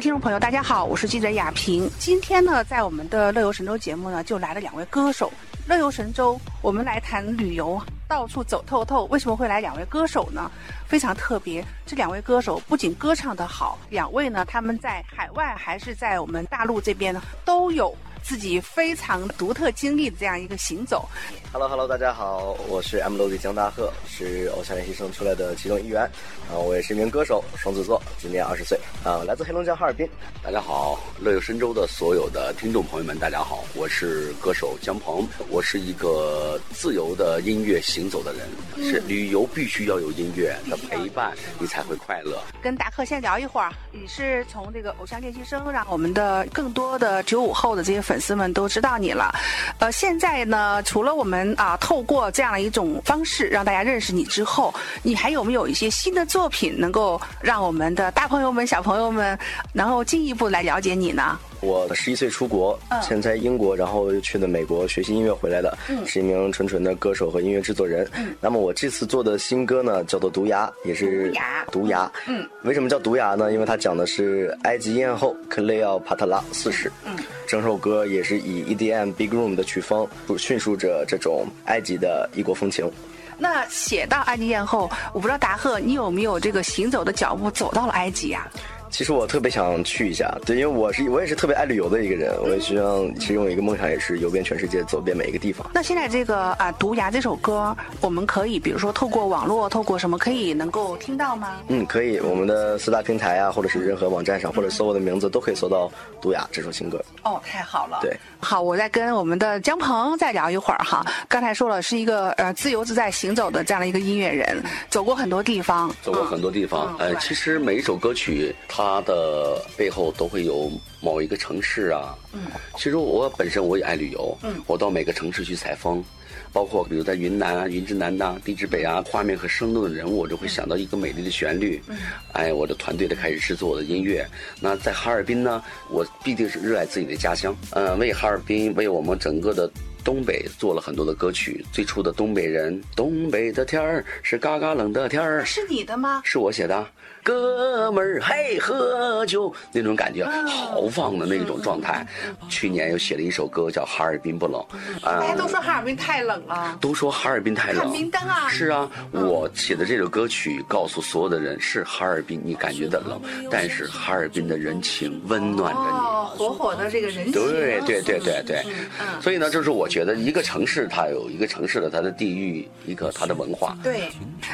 听众朋友，大家好，我是记者雅萍。今天呢，在我们的乐游神州节目呢，就来了两位歌手。乐游神州，我们来谈旅游，到处走透透。为什么会来两位歌手呢？非常特别，这两位歌手不仅歌唱得好，两位呢，他们在海外还是在我们大陆这边呢，都有。自己非常独特经历的这样一个行走。Hello Hello，大家好，我是 M Melody 江大鹤，是偶像练习生出来的其中一员。啊，我也是一名歌手，双子座，今年二十岁。啊，来自黑龙江哈尔滨。大家好，乐游神州的所有的听众朋友们，大家好，我是歌手姜鹏。我是一个自由的音乐行走的人。是旅游必须要有音乐的陪伴，你才会快乐。跟达克先聊一会儿。你是从这个偶像练习生，让我们的更多的九五后的这些。粉丝们都知道你了，呃，现在呢，除了我们啊，透过这样的一种方式让大家认识你之后，你还有没有一些新的作品能够让我们的大朋友们、小朋友们能够进一步来了解你呢？我十一岁出国，现在英国，然后又去的美国学习音乐回来的，是一名纯纯的歌手和音乐制作人。那么我这次做的新歌呢，叫做《毒牙》，也是毒牙。嗯，为什么叫毒牙呢？因为它讲的是埃及艳后克雷奥帕特拉四世。嗯，整首歌也是以 EDM Big Room 的曲风，叙述着这种埃及的异国风情。那写到埃及艳后，我不知道达赫，你有没有这个行走的脚步走到了埃及呀？其实我特别想去一下，对，因为我是我也是特别爱旅游的一个人，我也希望其中有一个梦想也是游遍全世界，走遍每一个地方。那现在这个啊《毒牙》这首歌，我们可以比如说透过网络，透过什么可以能够听到吗？嗯，可以，我们的四大平台啊，或者是任何网站上，或者搜我的名字都可以搜到《毒牙》这首新歌。哦，太好了。对，好，我再跟我们的姜鹏再聊一会儿哈。刚才说了是一个呃自由自在行走的这样的一个音乐人，走过很多地方，走过很多地方。呃，其实每一首歌曲它的背后都会有某一个城市啊。嗯，其实我本身我也爱旅游。嗯，我到每个城市去采风，包括比如在云南啊、云之南呐、地之北啊，画面和生动的人物，我就会想到一个美丽的旋律。嗯，哎，我的团队的开始制作我的音乐。那在哈尔滨呢，我必定是热爱自己的家乡。嗯，为哈尔滨，为我们整个的东北做了很多的歌曲。最初的东北人，东北的天儿是嘎嘎冷的天儿。是你的吗？是我写的。哥们儿，嘿，喝酒那种感觉，豪放的那种状态。去年又写了一首歌叫《哈尔滨不冷》，大家都说哈尔滨太冷了，都说哈尔滨太冷。看冰灯啊！是啊，我写的这首歌曲告诉所有的人，是哈尔滨你感觉的冷，但是哈尔滨的人情温暖着你，火火的这个人情。对对对对对，所以呢，就是我觉得一个城市它有一个城市的它的地域，一个它的文化。对，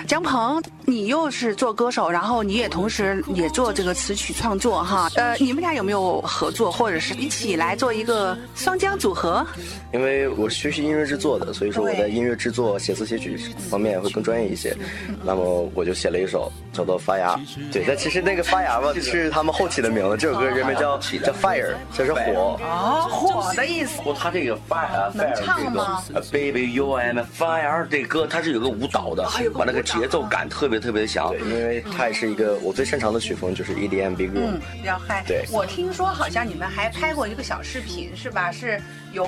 姜鹏，你又是做歌手，然后你。也同时也做这个词曲创作哈，呃，你们俩有没有合作，或者是一起来做一个双江组合？因为我学习音乐制作的，所以说我在音乐制作、写词写曲方面会更专业一些。那么我就写了一首叫做《发芽》。对，但其实那个发芽吧是他们后起的名字，这首歌原名叫叫 Fire，就是火啊，火的意思。他这个 Fire，能唱吗？Baby you am fire，这歌它是有个舞蹈的，把那个节奏感特别特别的强，因为它也是一个。我最擅长的曲风就是 EDM Big Room，嗯，比较嗨。对，我听说好像你们还拍过一个小视频，是吧？是由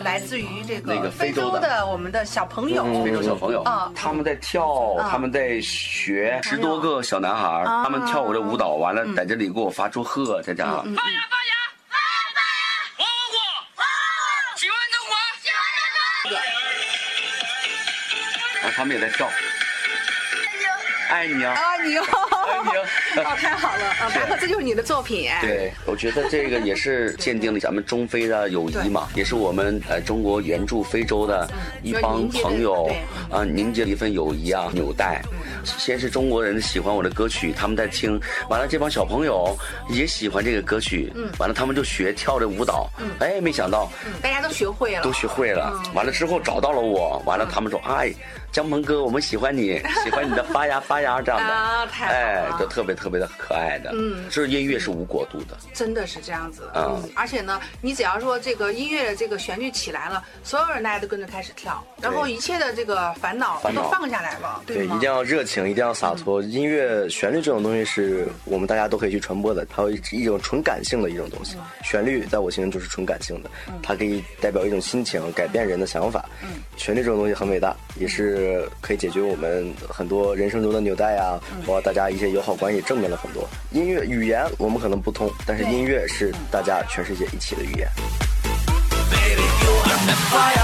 来自于这个非洲的我们的小朋友，非洲小朋友啊，他们在跳，他们在学，十多个小男孩，他们跳舞的舞蹈，完了在这里给我发祝贺，在家。发芽他们也在跳。爱你哦！爱你哦！爱你哦！太好了啊！白鹤，这就是你的作品。对，我觉得这个也是鉴定了咱们中非的友谊嘛，也是我们呃中国援助非洲的一帮朋友啊凝结了一份友谊啊纽带。先是中国人喜欢我的歌曲，他们在听，完了这帮小朋友也喜欢这个歌曲，嗯，完了他们就学跳这舞蹈，嗯，哎，没想到，嗯，大家都学会了，都学会了，完了之后找到了我，完了他们说，哎。江鹏哥，我们喜欢你，喜欢你的发芽发芽这样的，哎，都特别特别的可爱的。嗯，这音乐是无国度的，真的是这样子。嗯，而且呢，你只要说这个音乐的这个旋律起来了，所有人大家都跟着开始跳，然后一切的这个烦恼都放下来了。对，一定要热情，一定要洒脱。音乐旋律这种东西是我们大家都可以去传播的，它有一种纯感性的一种东西。旋律在我心中就是纯感性的，它可以代表一种心情，改变人的想法。嗯，旋律这种东西很伟大，也是。可以解决我们很多人生中的纽带啊，包括大家一些友好关系，正面了很多。音乐语言我们可能不通，但是音乐是大家全世界一起的语言。达赫，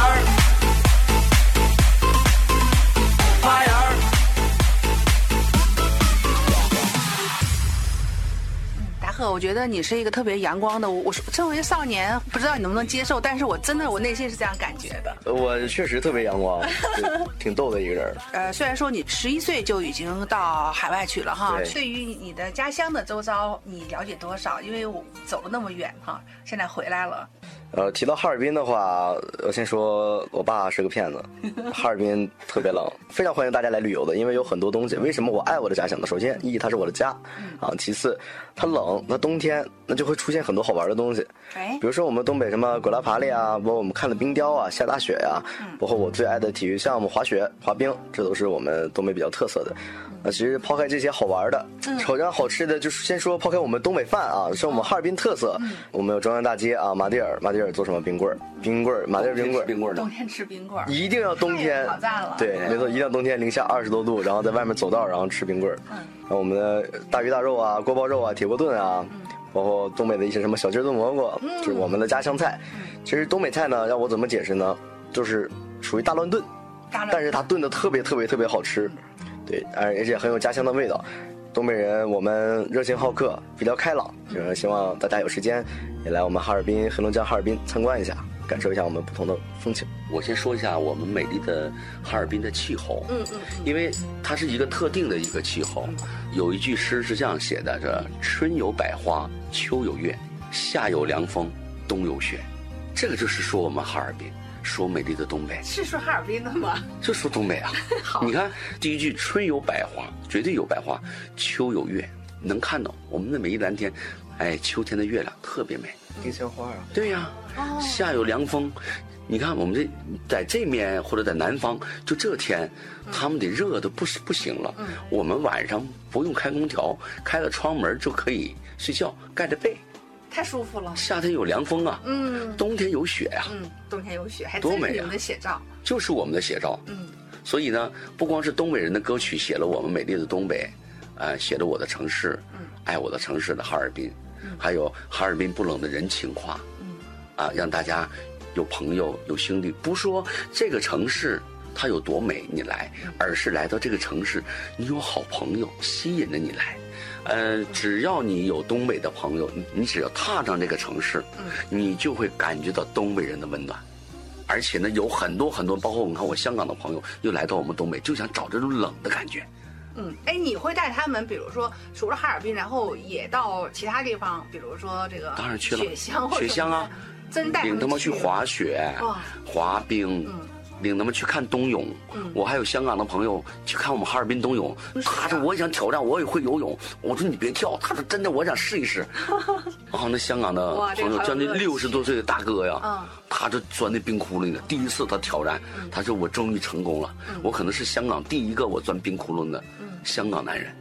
我觉得你是一个特别阳光的。我我说身为少年，不知道你能不能接受，但是我真的我内心是这样感觉的。我确实特别阳光，挺逗的一个人。呃，虽然说你十一岁就已经到海外去了哈，对对于你的家乡的周遭，你了解多少？因为我走了那么远哈，现在回来了。呃，提到哈尔滨的话，我先说我爸是个骗子，哈尔滨特别冷，非常欢迎大家来旅游的，因为有很多东西。为什么我爱我的家乡呢？首先，一它是我的家，啊，其次它冷，那冬天那就会出现很多好玩的东西，哎比如说我们东北什么葛拉爬犁啊，包括我们看的冰雕啊，下大雪呀、包括我最爱的体育项目滑雪、滑冰，这都是我们东北比较特色的。那其实抛开这些好玩的，首先好吃的，就是先说抛开我们东北饭啊，是我们哈尔滨特色。我们有中央大街啊，马迭尔，马迭尔做什么冰棍儿？冰棍儿，马迭尔冰棍儿，冰棍儿冬，天吃冰棍儿，一定要冬天对，没错，一定要冬天零下二十多度，然后在外面走道，然后吃冰棍儿。嗯我们的大鱼大肉啊，锅包肉啊，铁锅炖啊，包括东北的一些什么小鸡炖蘑菇，就是我们的家乡菜。其实东北菜呢，让我怎么解释呢？就是属于大乱炖，但是它炖的特别特别特别好吃，对，而而且很有家乡的味道。东北人我们热情好客，比较开朗，就是希望大家有时间也来我们哈尔滨黑龙江哈尔滨参观一下，感受一下我们不同的风情。我先说一下我们美丽的哈尔滨的气候，嗯嗯因为它是一个特定的一个气候。有一句诗是这样写的：这春有百花，秋有月，夏有凉风，冬有雪。这个就是说我们哈尔滨，说美丽的东北，是说哈尔滨的吗？就说东北啊。你看第一句，春有百花，绝对有百花；秋有月，能看到我们的每一蓝天，哎，秋天的月亮特别美。丁香花啊，对呀、夏有凉风。你看，我们这在这面或者在南方，就这天，他们得热的不是不行了。我们晚上不用开空调，开了窗门就可以睡觉，盖着被。太舒服了。夏天有凉风啊，嗯冬天有雪呀、嗯，冬天有雪，还多美啊的写照。就是我们的写照。嗯，所以呢，不光是东北人的歌曲写了我们美丽的东北，呃，写了我的城市，爱我的城市的哈尔滨，还有哈尔滨不冷的人情话，啊，让大家有朋友有兄弟，不说这个城市。它有多美，你来，而是来到这个城市，你有好朋友吸引着你来，呃，只要你有东北的朋友，你你只要踏上这个城市，你就会感觉到东北人的温暖。而且呢，有很多很多，包括我们看我香港的朋友又来到我们东北，就想找这种冷的感觉。嗯，哎，你会带他们，比如说除了哈尔滨，然后也到其他地方，比如说这个当然去了雪乡雪乡啊，真带领他们去去滑雪哇、滑冰，领他们去看冬泳。我还有香港的朋友去看我们哈尔滨冬泳，他说我也想挑战，我也会游泳。我说你别跳，他说真的，我想试一试。然后那香港的朋友，将近六十多岁的大哥呀嗯，他就钻那冰窟窿里。第一次他挑战，他说我终于成功了，我可能是香港第一个我钻冰窟窿的香港男人。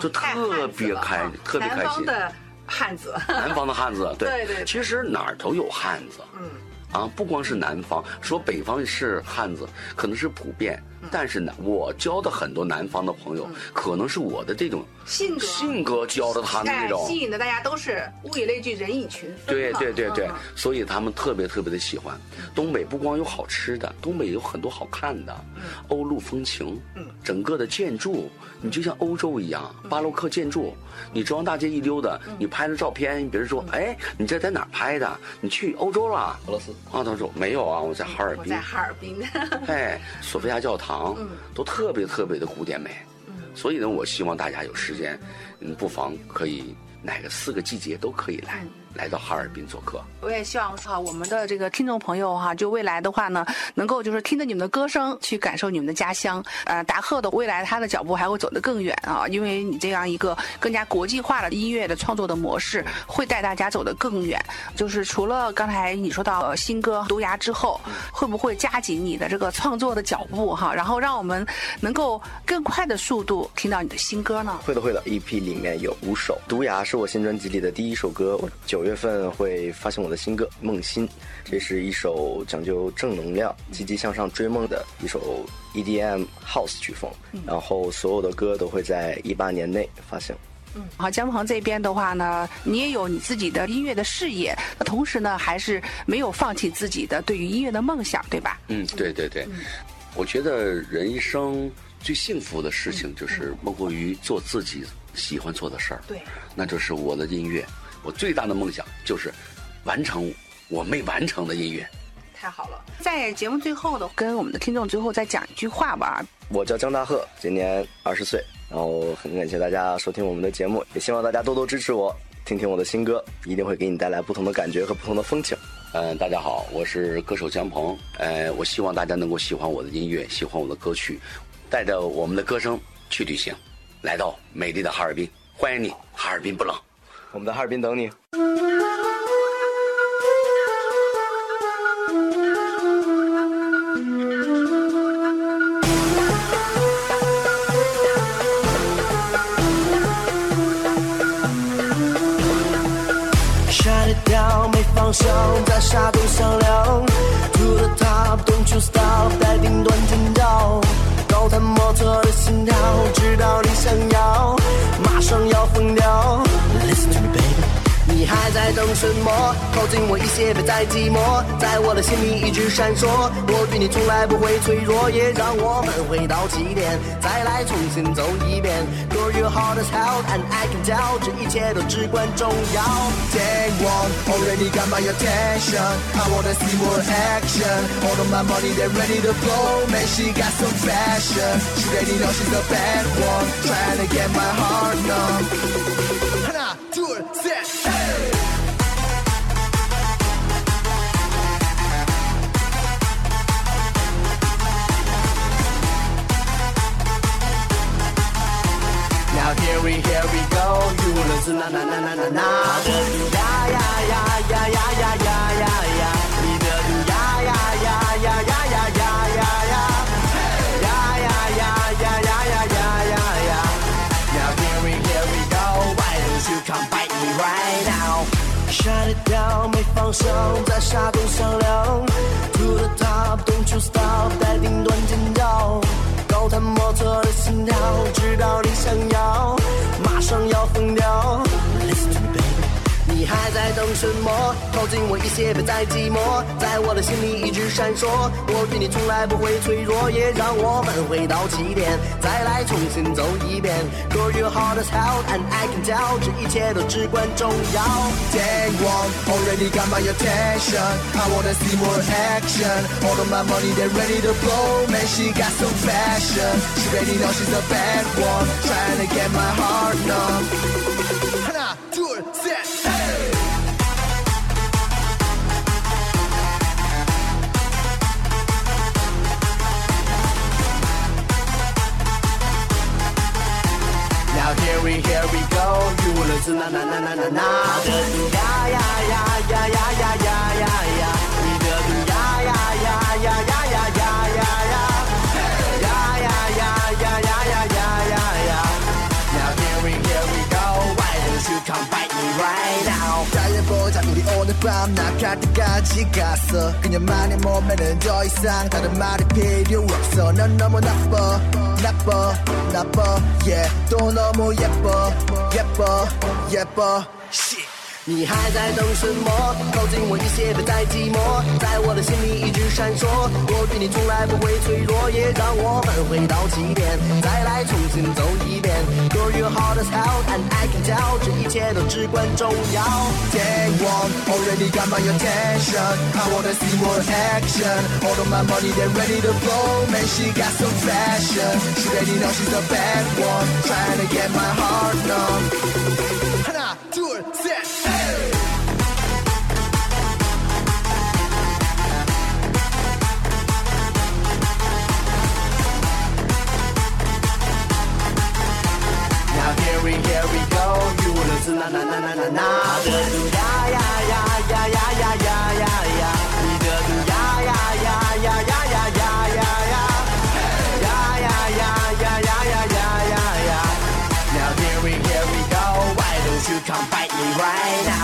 就哦太特别开特别开心。方的汉子，南方的汉子，对，对对对。其实哪儿都有汉子，嗯，啊，不光是南方，说北方是汉子，可能是普遍，嗯但是呢，我交的很多南方的朋友，可能是我的这种性格性格教的他们哎这种吸，引的大家都是物以类聚，人以群分对对对对嗯，所以他们特别特别的喜欢。东北不光有好吃的，东北有很多好看的，欧陆风情，整个的建筑，你就像欧洲一样，巴洛克建筑。你中央大街一溜达，你拍了照片，别人说，哎，你这在哪儿拍的？你去欧洲了？俄罗斯。啊，他说没有啊，我在哈尔滨我在。哈尔滨，哎，索菲亚教堂嗯。都特别特别的古典美，所以呢，我希望大家有时间，嗯，不妨可以哪个四个季节都可以来，嗯来到哈尔滨做客。我也希望哈，我们的这个听众朋友哈，就未来的话呢，能够就是听着你们的歌声，去感受你们的家乡。呃，达赫的未来他的脚步还会走得更远啊，因为你这样一个更加国际化的音乐的创作的模式，会带大家走得更远。就是除了刚才你说到呃新歌《毒牙》之后，会不会加紧你的这个创作的脚步哈，然后让我们能够更快的速度听到你的新歌呢？会的会的，EP 里面有五首，《毒牙》是我新专辑里的第一首歌，我九月份会发行我的新歌《梦心》，这是一首讲究正能量、积极向上追梦的一首 EDM House 曲风。然后所有的歌都会在一八年内发行。嗯，好，姜鹏这边的话呢，你也有你自己的音乐的事业，那同时呢，还是没有放弃自己的对于音乐的梦想，对吧？嗯，对对对，我觉得人一生最幸福的事情就是莫过于做自己喜欢做的事儿。对，那就是我的音乐。我最大的梦想就是完成我没完成的音乐。太好了，在节目最后呢，跟我们的听众最后再讲一句话吧。我叫江大贺，今年二十岁。然后很感谢大家收听我们的节目，也希望大家多多支持我，听听我的新歌，一定会给你带来不同的感觉和不同的风情。嗯，大家好，我是歌手江鹏，呃，我希望大家能够喜欢我的音乐，喜欢我的歌曲，带着我们的歌声去旅行，来到美丽的哈尔滨，欢迎你，哈尔滨不冷，我们在哈尔滨等你。声在沙洞响亮什么？靠近我一些，别再寂寞，在我的心里一直闪烁。我与你从来不会脆弱，也让我们回到起点，再来重新走一遍。You're your heart is held and I can tell，这一切都至关重要。Take one, already got my attention, I wanna see more action. All of my money, they're ready to blow. Man, she got some fashion, she ready know she's a bad one, trying to get my heart numb. 1, 2, 3, hey! Now here we here we go，娱乐是啦啦啦啦啦啦。我的路呀呀呀呀呀呀呀呀呀，你的路呀呀呀呀呀呀呀呀呀，呀呀呀呀呀呀呀呀呀。Now here we here we go，why don't you come bite me right now？Shut it down，没放松，在沙。什么？靠近我一些，别再寂寞，在我的心里一直闪烁。我对你从来不会脆弱，也让我们回到起点，再来重新走一遍。Girl, you're hot as hell and I can tell，这一切都至关重要。Take one already got my attention, I wanna see more action. All of my money they're ready to blow, man she got some fashion. She ready know she's the bad one, trying to get my heart numb. hurry, here we go. You will listen, na na na na na na. Ya ya ya ya ya ya ya ya ya. We do ya ya ya ya ya ya 나빠 나빠 yeah 또 너무 예뻐 예뻐 예뻐 shit 你还在等什么？靠近我一些，别再寂寞，在我的心里一直闪烁。我对你从来不会脆弱，也让我们回到起点，再来重新走一遍。Girl you hot as hell and I can tell，这一切都至关重要。Take one already got my attention, I wanna see more action. All of my money they ready to blow, man she got some fashion. She ready know she's the bad one, trying to get my heart numb. 伦次那那那那那那。他的毒呀呀呀呀呀呀呀呀呀，你的毒呀呀呀呀呀呀呀呀呀，呀呀呀呀呀呀呀呀呀。Now here we here we go，Why don't you come bite me right now？